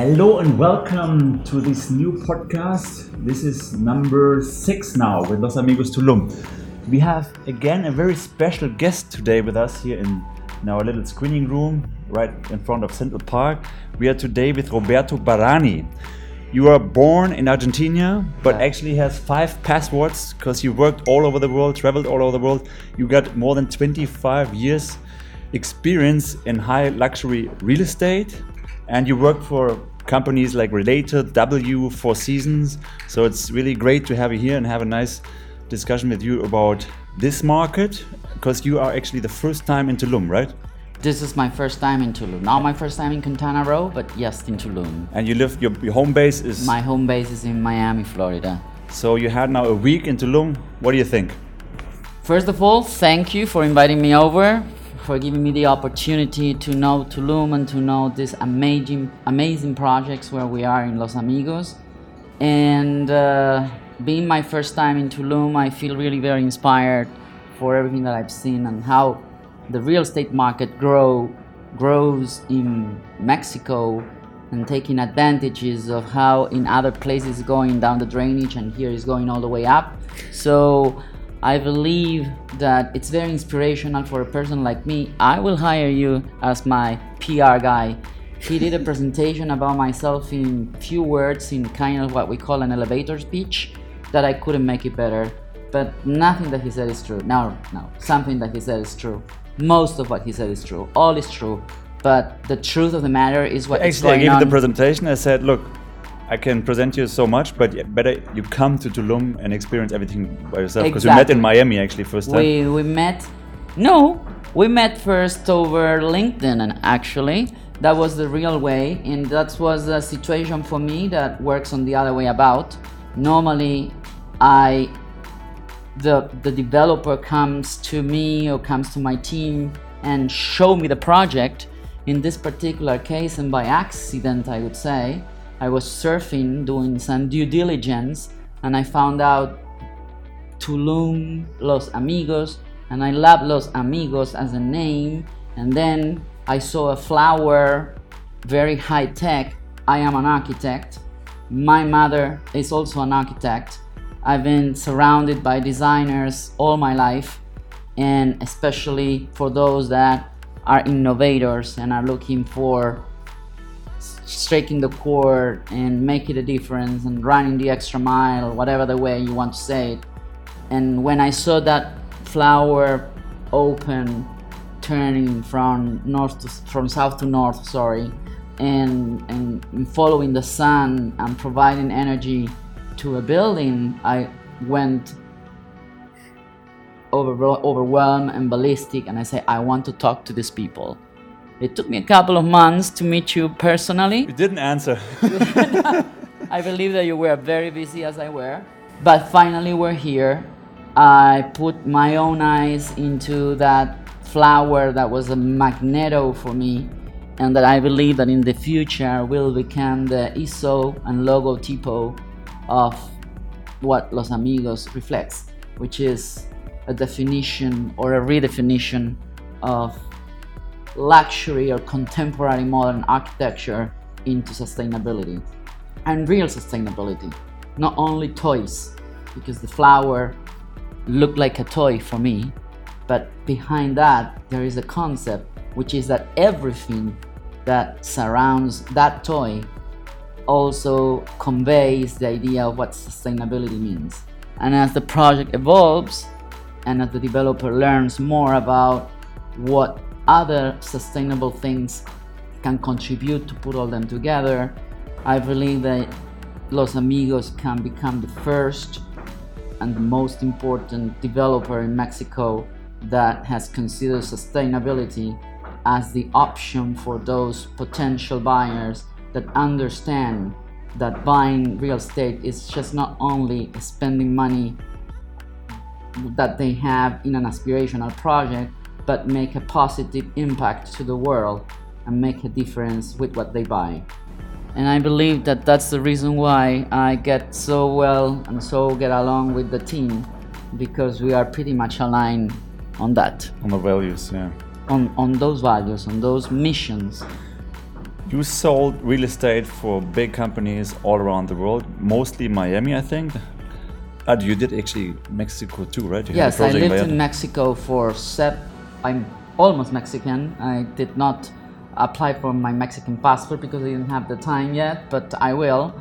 Hello and welcome to this new podcast. This is number six now with Los Amigos Tulum. We have again a very special guest today with us here in, in our little screening room right in front of Central Park. We are today with Roberto Barani. You are born in Argentina, but Yeah. actually has five passports because you worked all over the world, traveled all over the world. You got more than 25 years experience in high luxury real estate, and you worked for companies like Related, W, Four Seasons. So it's really great to have you here and have a nice discussion with you about this market because you are actually the first time in Tulum, right? This is my first time in Tulum. Not my first time in Quintana Roo, but yes, in Tulum. And you live your, your home base is My home base is in Miami, Florida. so you had now a week in Tulum. What do you think? First of all, thank you for inviting me over, for giving me the opportunity to know Tulum and to know these amazing, amazing projects where we are in Los Amigos. And uh, being my first time in Tulum, I feel really very inspired for everything that I've seen and how the real estate market grow grows in Mexico and taking advantages of how in other places going down the drainage and here is going all the way up. So I believe that it's very inspirational for a person like me. I will hire you as my PR guy. He did a presentation about myself in few words in kind of what we call an elevator speech that I couldn't make it better. But nothing that he said is true. No, no, something that he said is true. Most of what he said is true. All is true. But the truth of the matter is what Actually, I gave on. the presentation. I said, look, I can present you so much, but better you come to Tulum and experience everything by yourself. Because we met in Miami actually first time. we we met no we met first over linkedin and actually that was the real way and that was a situation for me that works on the other way about normally i the the developer comes to me or comes to my team and show me the project in this particular case and by accident i would say i was surfing doing some due diligence and i found out Tulum, Los Amigos, and I love Los Amigos as a name. And then I saw a flower, very high tech. I am an architect. My mother is also an architect. I've been surrounded by designers all my life, and especially for those that are innovators and are looking for striking the chord and making a difference and running the extra mile, whatever the way you want to say it. And when I saw that flower open, turning from north to from south to north, sorry, and and following the sun and providing energy to a building, I went over, overwhelmed and ballistic, and I said, I want to talk to these people. It took me a couple of months to meet you personally. You didn't answer. I believe that you were very busy as I were. But finally, we're here. I put my own eyes into that flower that was a magneto for me, and that I believe that in the future will become the ISO and logotypo of what Los Amigos reflects, which is a definition or a redefinition of luxury or contemporary modern architecture into sustainability and real sustainability, not only toys, because the flower looked like a toy for me, but behind that there is a concept, which is that everything that surrounds that toy also conveys the idea of what sustainability means. And as the project evolves, and as the developer learns more about what other sustainable things can contribute to put all them together, I believe that Los Amigos can become the first and the most important developer in Mexico that has considered sustainability as the option for those potential buyers that understand that buying real estate is just not only spending money that they have in an aspirational project, but make a positive impact to the world and make a difference with what they buy. And I believe that that's the reason why I get so well and so get along with the team because we are pretty much aligned on that, On the values, yeah. on, on those values, on those missions. You sold real estate for big companies all around the world, mostly Miami, I think. Uh, you did actually Mexico too, right? You Yes, I lived in Mexico for sep. I'm almost Mexican. I did not apply for my Mexican passport because I didn't have the time yet, but I will.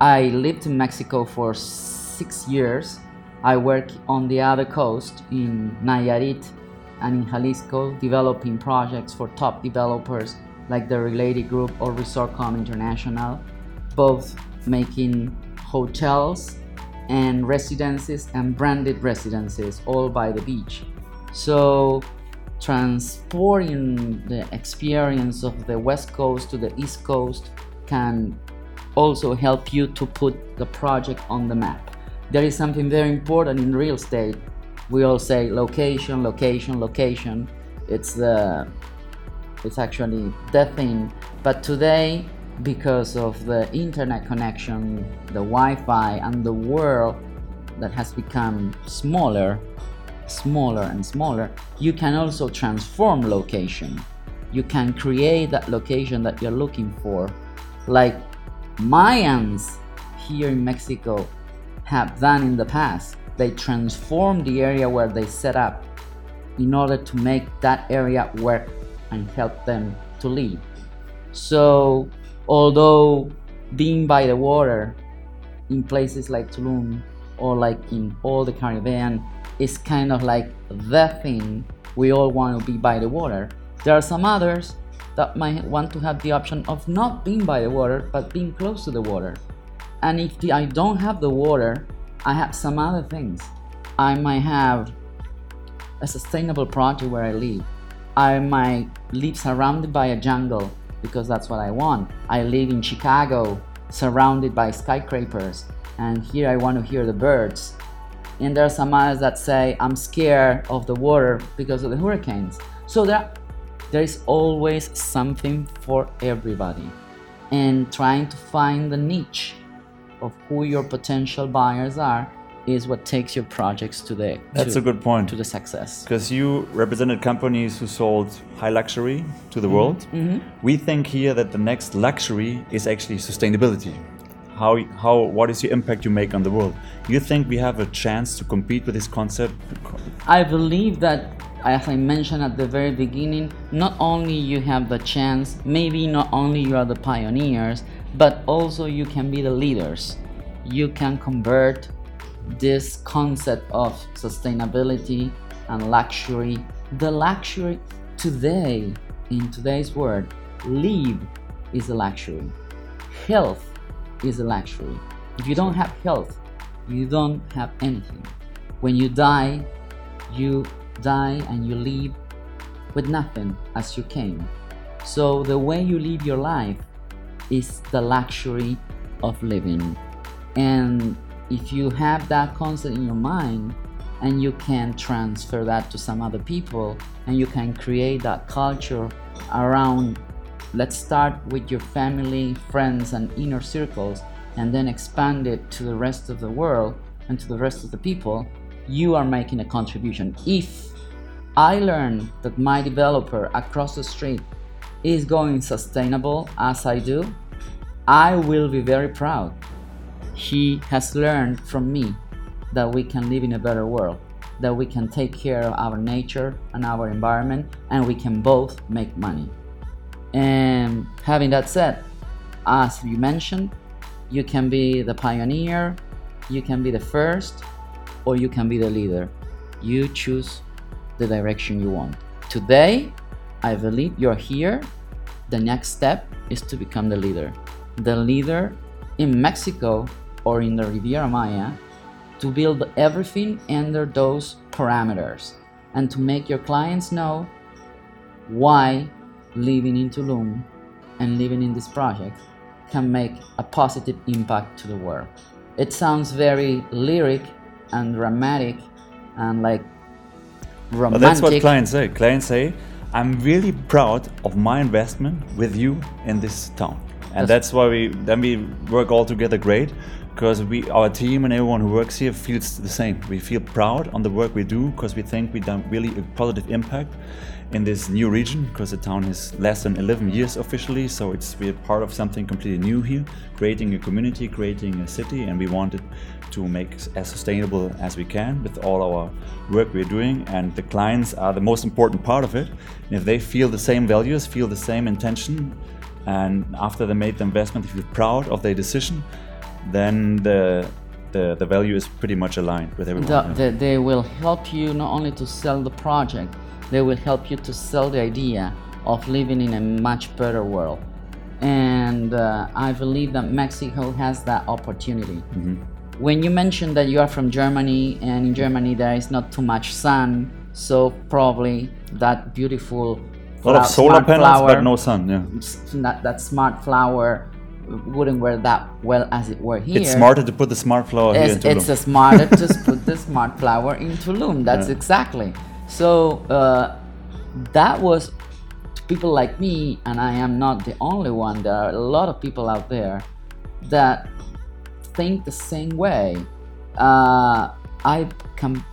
I lived in Mexico for six years. I work on the other coast in Nayarit and in Jalisco, developing projects for top developers like the Related Group or Resortcom International, both making hotels and residences and branded residences all by the beach. So transporting the experience of the west coast to the east coast can also help you to put the project on the map. There is something very important in real estate. We all say location, location, location. It's the it's actually the thing. But today, because of the internet connection, the Wi-Fi, and the world that has become smaller, smaller and smaller, you can also transform location. You can create that location that you're looking for. Like Mayans here in Mexico have done in the past. They transformed the area where they set up in order to make that area work and help them to live. So, although being by the water in places like Tulum or like in all the Caribbean is kind of like the thing we all want to be by the water, there are some others that might want to have the option of not being by the water but being close to the water. And if the, I don't have the water, I have some other things. I might have a sustainable project where I live. I might live surrounded by a jungle because that's what I want. I live in Chicago, surrounded by skyscrapers, and here I want to hear the birds. And there are some others that say I'm scared of the water because of the hurricanes. So there, there is always something for everybody, and trying to find the niche of who your potential buyers are is what takes your projects to the That's to, a good point. to the success. Because you represented companies who sold high luxury to the mm-hmm. world. Mm-hmm. We think here that the next luxury is actually sustainability. How, how, what is your impact you make on the world? You think we have a chance to compete with this concept? I believe that, as I mentioned at the very beginning, not only you have the chance, maybe not only you are the pioneers, but also you can be the leaders. You can convert this concept of sustainability and luxury. The luxury today, in today's world, live is a luxury. Health is a luxury. If you don't have health, you don't have anything. When you die, you die and you leave with nothing as you came. So the way you live your life is the luxury of living. And if you have that concept in your mind and you can transfer that to some other people and you can create that culture around let's start with your family, friends and inner circles and then expand it to the rest of the world and to the rest of the people, you are making a contribution. If I learn that my developer across the street is going sustainable as I do, I will be very proud. He has learned from me that we can live in a better world, that we can take care of our nature and our environment, and we can both make money. And having that said, as you mentioned, you can be the pioneer, you can be the first, or you can be the leader. You choose the direction you want. Today, I believe you're here. The next step is to become the leader. The leader in Mexico or in the Riviera Maya to build everything under those parameters and to make your clients know why living in Tulum and living in this project can make a positive impact to the world. It sounds very lyric and dramatic and like But romantic. that's what clients say. Clients say, I'm really proud of my investment with you in this town. and that's why we then we work all together great because we our team and everyone who works here feels the same. We feel proud on the work we do because we think we've done really a positive impact in this new region because the town is less than 11 years officially so it's we're part of something completely new here creating a community creating a city and we wanted to make as sustainable as we can with all our work we're doing and the clients are the most important part of it. And if they feel the same values feel the same intention and after they made the investment they feel proud of their decision then the the, the value is pretty much aligned with everyone The, the, they will help you not only to sell the project, they will help you to sell the idea of living in a much better world. And uh, I believe that Mexico has that opportunity. When you mentioned that you are from Germany, and in Germany there is not too much sun, so probably that beautiful a lot of solar panels flower, but no sun yeah that, that smart flower wouldn't work that well as it were here. it's smarter to put the smart flower here It's, in it's Tulum. a smarter to put the smart flower in Tulum. That's Yeah. exactly. So uh, that was people like me, and I am not the only one. There are a lot of people out there that think the same way. Uh, I can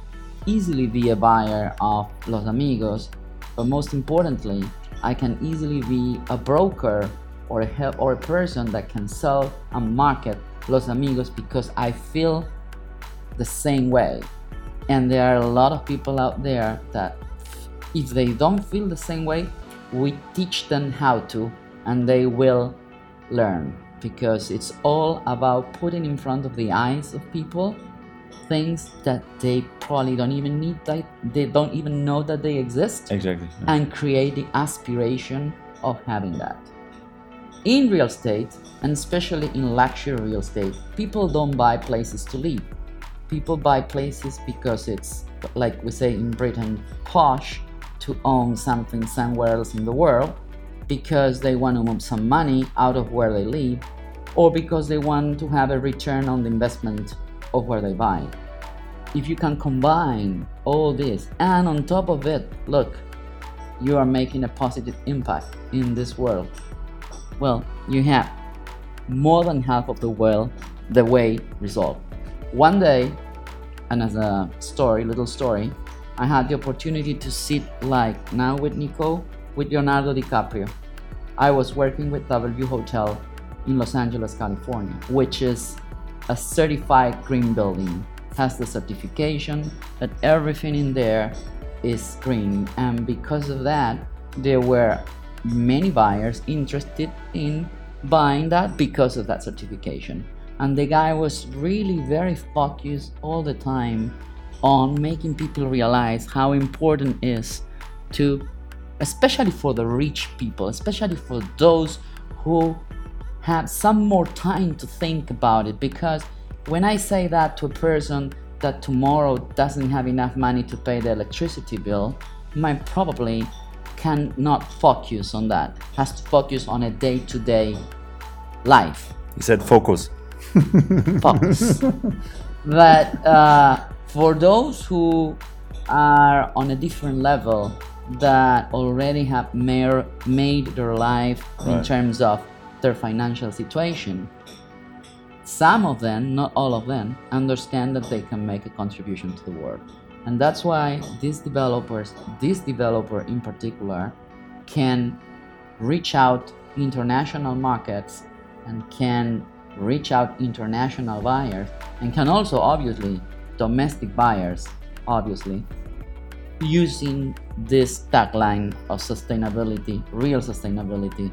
easily be a buyer of Los Amigos, but most importantly, I can easily be a broker or a help or a person that can sell and market Los Amigos because I feel the same way. And there are a lot of people out there that if they don't feel the same way, we teach them how to and they will learn because it's all about putting in front of the eyes of people things that they probably don't even need that they don't even know that they exist exactly yeah. and create the aspiration of having that. In real estate, and especially in luxury real estate, people don't buy places to live. People buy places because it's, like we say in Britain, posh to own something somewhere else in the world because they want to move some money out of where they live or because they want to have a return on the investment of where they buy if you can combine all this and on top of it look you are making a positive impact in this world well you have more than half of the world the way resolved. One day another story little story i had the opportunity to sit like now with nico with leonardo dicaprio. I was working with w hotel in los angeles california which is a certified green building. Has the certification that everything in there is green. And because of that there were many buyers interested in buying that because of that certification. And the guy was really very focused all the time on making people realize how important it is to especially for the rich people especially for those who have some more time to think about it. Because when I say that to a person that tomorrow doesn't have enough money to pay the electricity bill, might probably cannot focus on that. Has to focus on a day-to-day life he said focus focus. but uh, for those who are on a different level that already have mer- made their life in terms of their financial situation, some of them, not all of them, understand that they can make a contribution to the world. And that's why these developers, this developer in particular, can reach out international markets and can reach out international buyers and can also obviously domestic buyers obviously using this tagline of sustainability real sustainability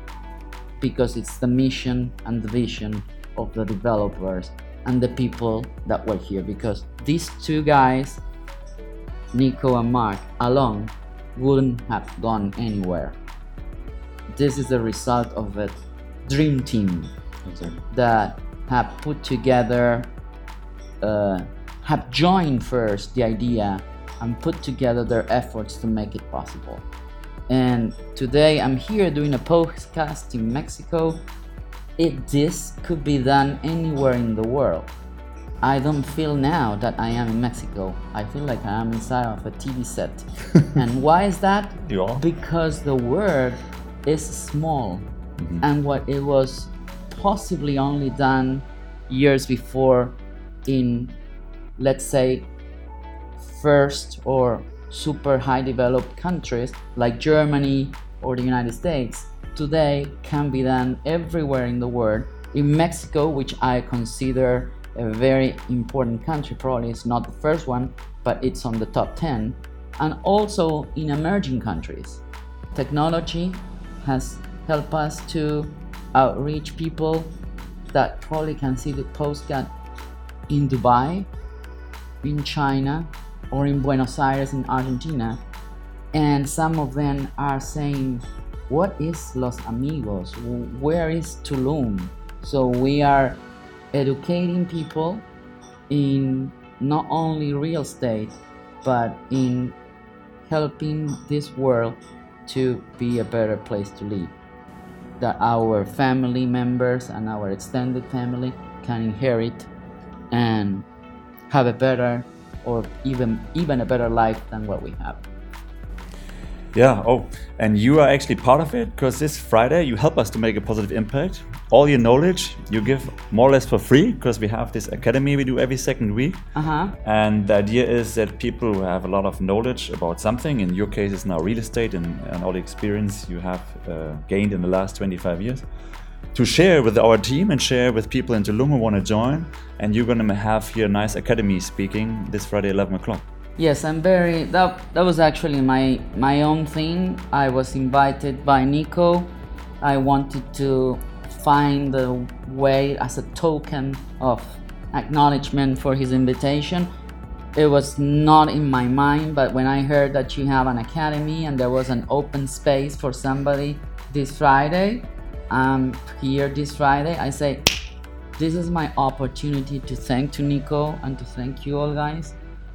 because it's the mission and the vision of the developers and the people that were here. Because these two guys nico and mark alone wouldn't have gone anywhere this is the result of a dream team that have put together, uh, have joined first the idea and put together their efforts to make it possible. And today I'm here doing a podcast in Mexico. It this could be done anywhere in the world. I don't feel now that I am in Mexico. I feel like I am inside of a TV set. and why is that? You are? Because the world is small. Mm-hmm. And what it was possibly only done years before in, let's say, first or super high developed countries like Germany or the United States, today can be done everywhere in the world. In Mexico, which I consider a very important country, probably it's not the first one, but it's on the top 10, and also in emerging countries. Technology has helped us to outreach people that probably can see the postcard in Dubai, in China, or in Buenos Aires in Argentina. And some of them are saying, What is Los Amigos? Where is Tulum? So we are educating people in not only real estate, but in helping this world to be a better place to live. That our family members and our extended family can inherit and have a better or even even a better life than what we have. Yeah, oh, and you are actually part of it because this Friday you help us to make a positive impact. All your knowledge you give more or less for free because we have this academy we do every second week. Uh-huh. And the idea is that people who have a lot of knowledge about something, in your case it's now real estate and, and all the experience you have uh, gained in the last 25 years, to share with our team and share with people in Tulum who want to join. And you're going to have here a nice academy speaking this Friday, 11 o'clock. Yes, I'm very. That that was actually my my own thing. I was invited by Nico. I wanted to find the way as a token of acknowledgement for his invitation. It was not in my mind, but when I heard that you have an academy and there was an open space for somebody this Friday, um, here this Friday, I say, this is my opportunity to thank to Nico and to thank you all guys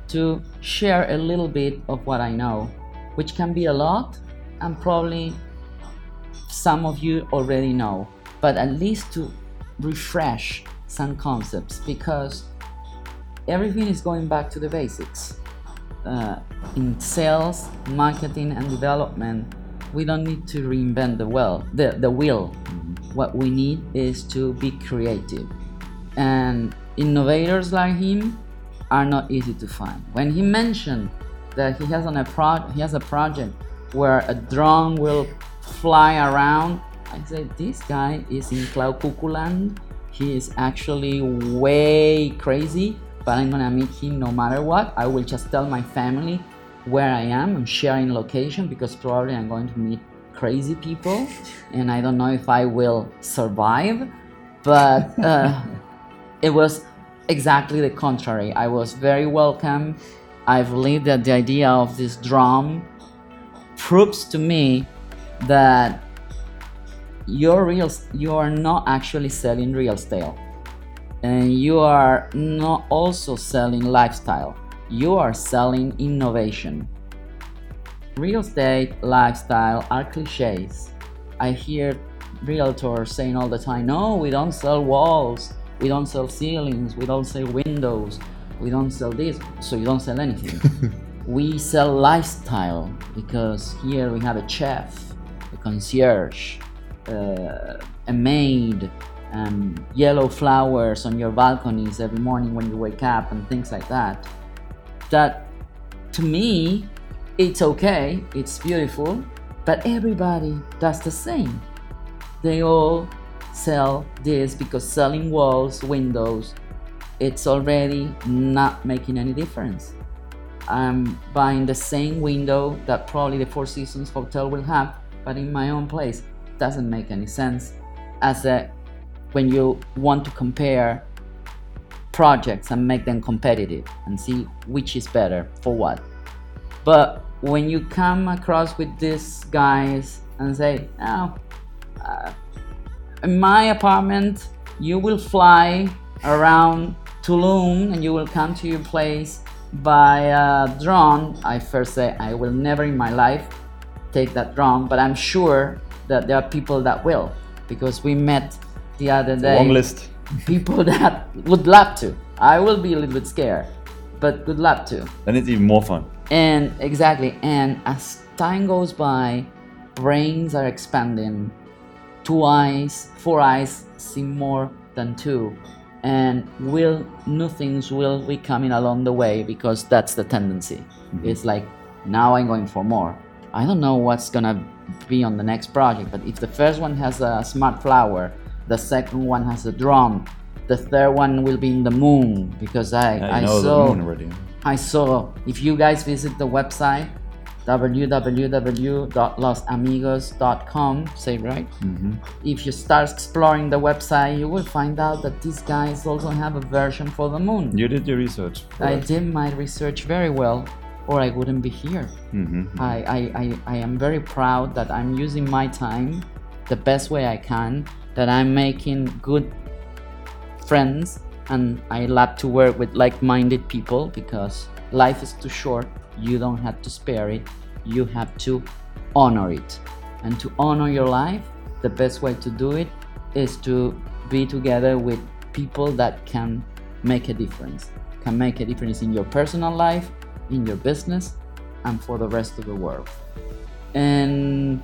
to share a little bit of what I know, which can be a lot and probably some of you already know, but at least to refresh some concepts because everything is going back to the basics. Uh, in sales, marketing, and development, we don't need to reinvent the well, the, the wheel. What we need is to be creative. And innovators like him are not easy to find. When he mentioned that he has on a pro- he has a project where a drone will fly around, I said this guy is in Cloud Cuckoo land. He is actually way crazy, but I'm gonna meet him no matter what. I will just tell my family where I am. I'm sharing location because probably I'm going to meet crazy people, and I don't know if I will survive. But uh, it was exactly the contrary. I was very welcome. I believe that the idea of this drum proves to me that you're real you are not actually selling real estate and you are not also selling lifestyle. You are selling innovation. Real estate lifestyle are cliches. I hear realtors saying all the time no we don't sell walls we don't sell ceilings, we don't sell windows, we don't sell this, so you don't sell anything. we sell lifestyle because here we have a chef, a concierge, uh, a maid, and yellow flowers on your balconies every morning when you wake up, and things like that. That to me, it's okay, it's beautiful, but everybody does the same. They all sell this because selling walls, windows, it's already not making any difference. I'm buying the same window that probably the Four Seasons hotel will have, but in my own place. Doesn't make any sense as a when you want to compare projects and make them competitive and see which is better for what. But when you come across with these guys and say, oh, uh, in my apartment, you will fly around Tulum and you will come to your place by a drone. I first say I will never in my life take that drone, but I'm sure that there are people that will because we met the other day. Long list. People that would love to. I will be a little bit scared, but good luck to. Then it's even more fun. And exactly, and as time goes by, brains are expanding two eyes, four eyes see more than two. And will new things will be coming along the way because that's the tendency. Mm-hmm. It's like now I'm going for more. I don't know what's gonna be on the next project, but if the first one has a smart flower, the second one has a drum, the third one will be in the moon because I I I know saw the moon already. I saw if you guys visit the website www.losamigos.com say right Mm-hmm. if you start exploring the website you will find out that these guys also have a version for the moon You did your research. i did my research very well or i wouldn't be here hmm I, I, I, I am very proud that i'm using my time the best way i can that i'm making good friends and i love to work with like-minded people because life is too short you don't have to spare it you have to honor it and to honor your life the best way to do it is to be together with people that can make a difference can make a difference in your personal life in your business and for the rest of the world and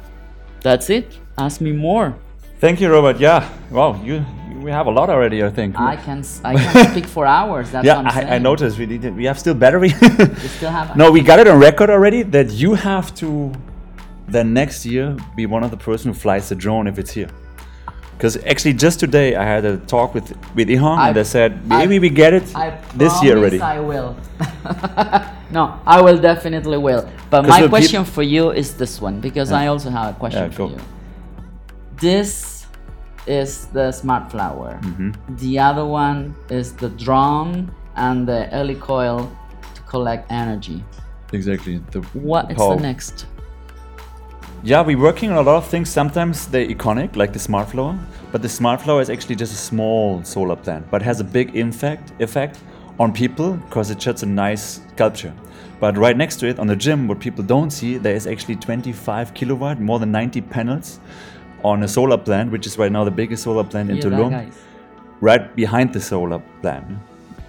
that's it ask me more Thank you, Robert. Yeah. Wow. You, we have a lot already. I think. i can i can speak for hours that's yeah, I, I noticed we did. We have still battery. we still have no, we got it on record already that you have to then next year be one of the person who flies the drone if it's here. Because actually, just today I had a talk with with Ihong I- and they said I- maybe we get it I this year already. I will. no, I will definitely will. But my question for you is this one because I also have a question Yeah, for go. you. This is the smart flower. Mm-hmm. The other one is the drum and the helicoil to collect energy. Exactly. The What is power. the next? Yeah, we're working on a lot of things. Sometimes they're iconic, like the smart flower, but the smart flower is actually just a small solar plant, but has a big impact effect on people because it sheds a nice sculpture. But right next to it, on the gym, what people don't see, there is actually 25 kilowatt, more than 90 panels, on a solar plant, which is right now the biggest solar plant in that, Tulum right behind the solar plant,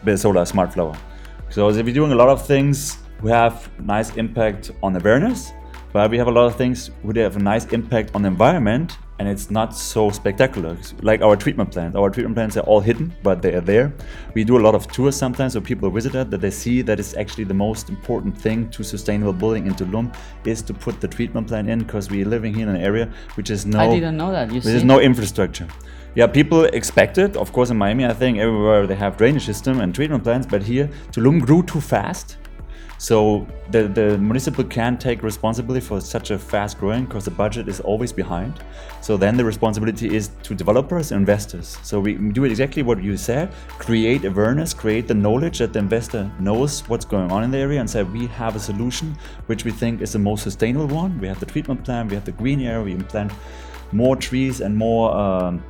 the solar smart flower. So we're doing a lot of things who have nice impact on awareness, but we have a lot of things who have a nice impact on the environment, and it's not so spectacular. Like our treatment plants, our treatment plants are all hidden, but they are there. We do a lot of tours sometimes, so people visit it that they see that it's actually the most important thing to sustainable building in Tulum is to put the treatment plant in because we're living here in an area which is no I didn't know that. You see? there's no infrastructure. Yeah, people expect it. Of course, in Miami, I think everywhere they have drainage system and treatment plants, but here Tulum grew too fast. So the, the municipal can't take responsibility for such a fast growing because the budget is always behind. So then the responsibility is to developers and investors. So we do exactly what you said, create awareness, create the knowledge that the investor knows what's going on in the area and say we have a solution which we think is the most sustainable one. We have the treatment plan, we have the green area, we plant more trees and more um,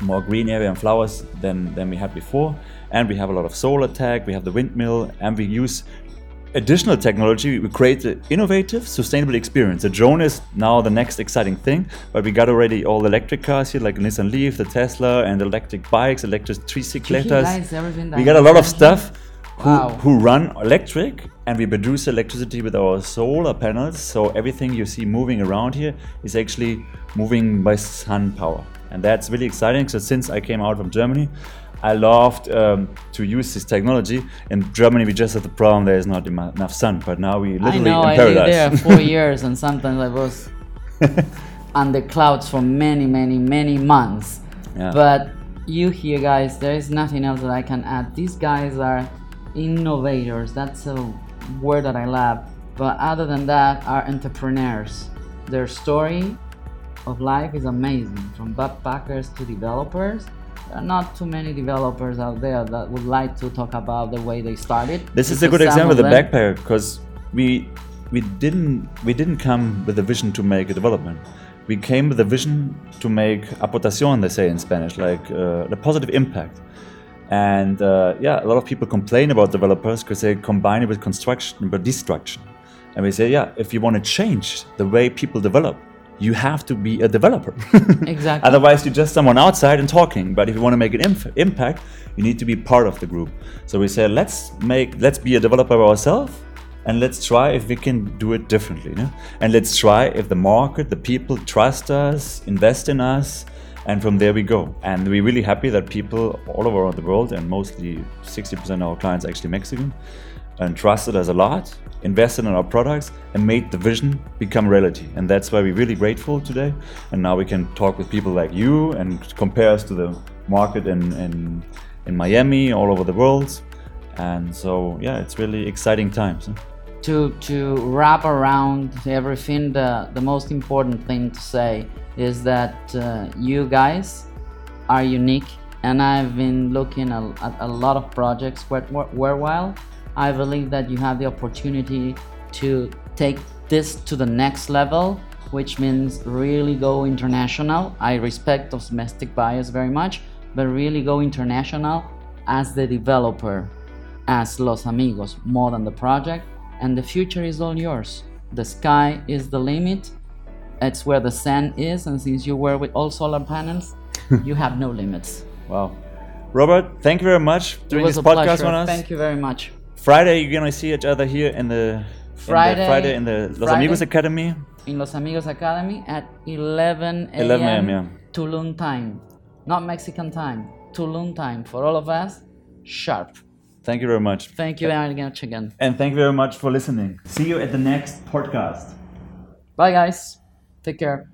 more green area and flowers than, than we had before. And we have a lot of solar tech, we have the windmill, and we use additional technology. We create an innovative, sustainable experience. The drone is now the next exciting thing, but we got already all electric cars here, like Nissan Leaf, the Tesla, and electric bikes, electric tricycletas. guys, everything that We got a lot of stuff who, Wow. who run electric and we produce electricity with our solar panels. So everything you see moving around here is actually moving by sun power. And that's really exciting. So since I came out from Germany, I loved um, to use this technology. In Germany, we just had the problem there is not enough sun, but now we I literally know. in I paradise. lived there four years, and sometimes I was under clouds for many, many, many months. Yeah. But you here, guys, there is nothing else that I can add. These guys are innovators. That's a word that I love. But other than that, are entrepreneurs. Their story of life is amazing. From backpackers to developers. Not too many developers out there that would like to talk about the way they started. This is a good example of the them- backpacker because we we didn't we didn't come with a vision to make a development. We came with a vision to make aportación, they say in Spanish, like uh, the positive impact. And uh, yeah, a lot of people complain about developers because they combine it with construction but destruction. And we say, yeah, if you want to change the way people develop, you have to be a developer. Exactly. Otherwise, you're just someone outside and talking. But if you want to make an imp- impact, you need to be part of the group. So we said, let's make, let's be a developer ourselves, and let's try if we can do it differently. no? And let's try if the market, the people trust us, invest in us, and from there we go. And we're really happy that people all over the world, and mostly 60% of our clients actually Mexican, and trusted us a lot, invested in our products, and made the vision become reality. And that's why we're really grateful today. And now we can talk with people like you and compare us to the market in, in, in Miami, all over the world. And so, yeah, it's really exciting times. to to wrap around everything the the most important thing to say is that uh, you guys are unique and i've been looking at a lot of projects where, where, where while i believe that you have the opportunity to take this to the next level which means really go international i respect those domestic buyers very much but really go international as the developer as Los Amigos more than the project, and the future is all yours. The sky is the limit. It's where the sun is, and since you were with all solar panels, you have no limits. Wow. Robert, thank you very much It doing this podcast pleasure. with us. Thank you very much. Friday, you're gonna see each other here in the Friday- in the, Friday in the Los Friday. Amigos Academy. In Los Amigos Academy at 11 a.m. 11 a.m., yeah. Tulum time, not Mexican time. Tulum time for all of us. Sharp. Thank you very much. Thank you very much again. And thank you very much for listening. See you at the next podcast. Bye, guys. Take care.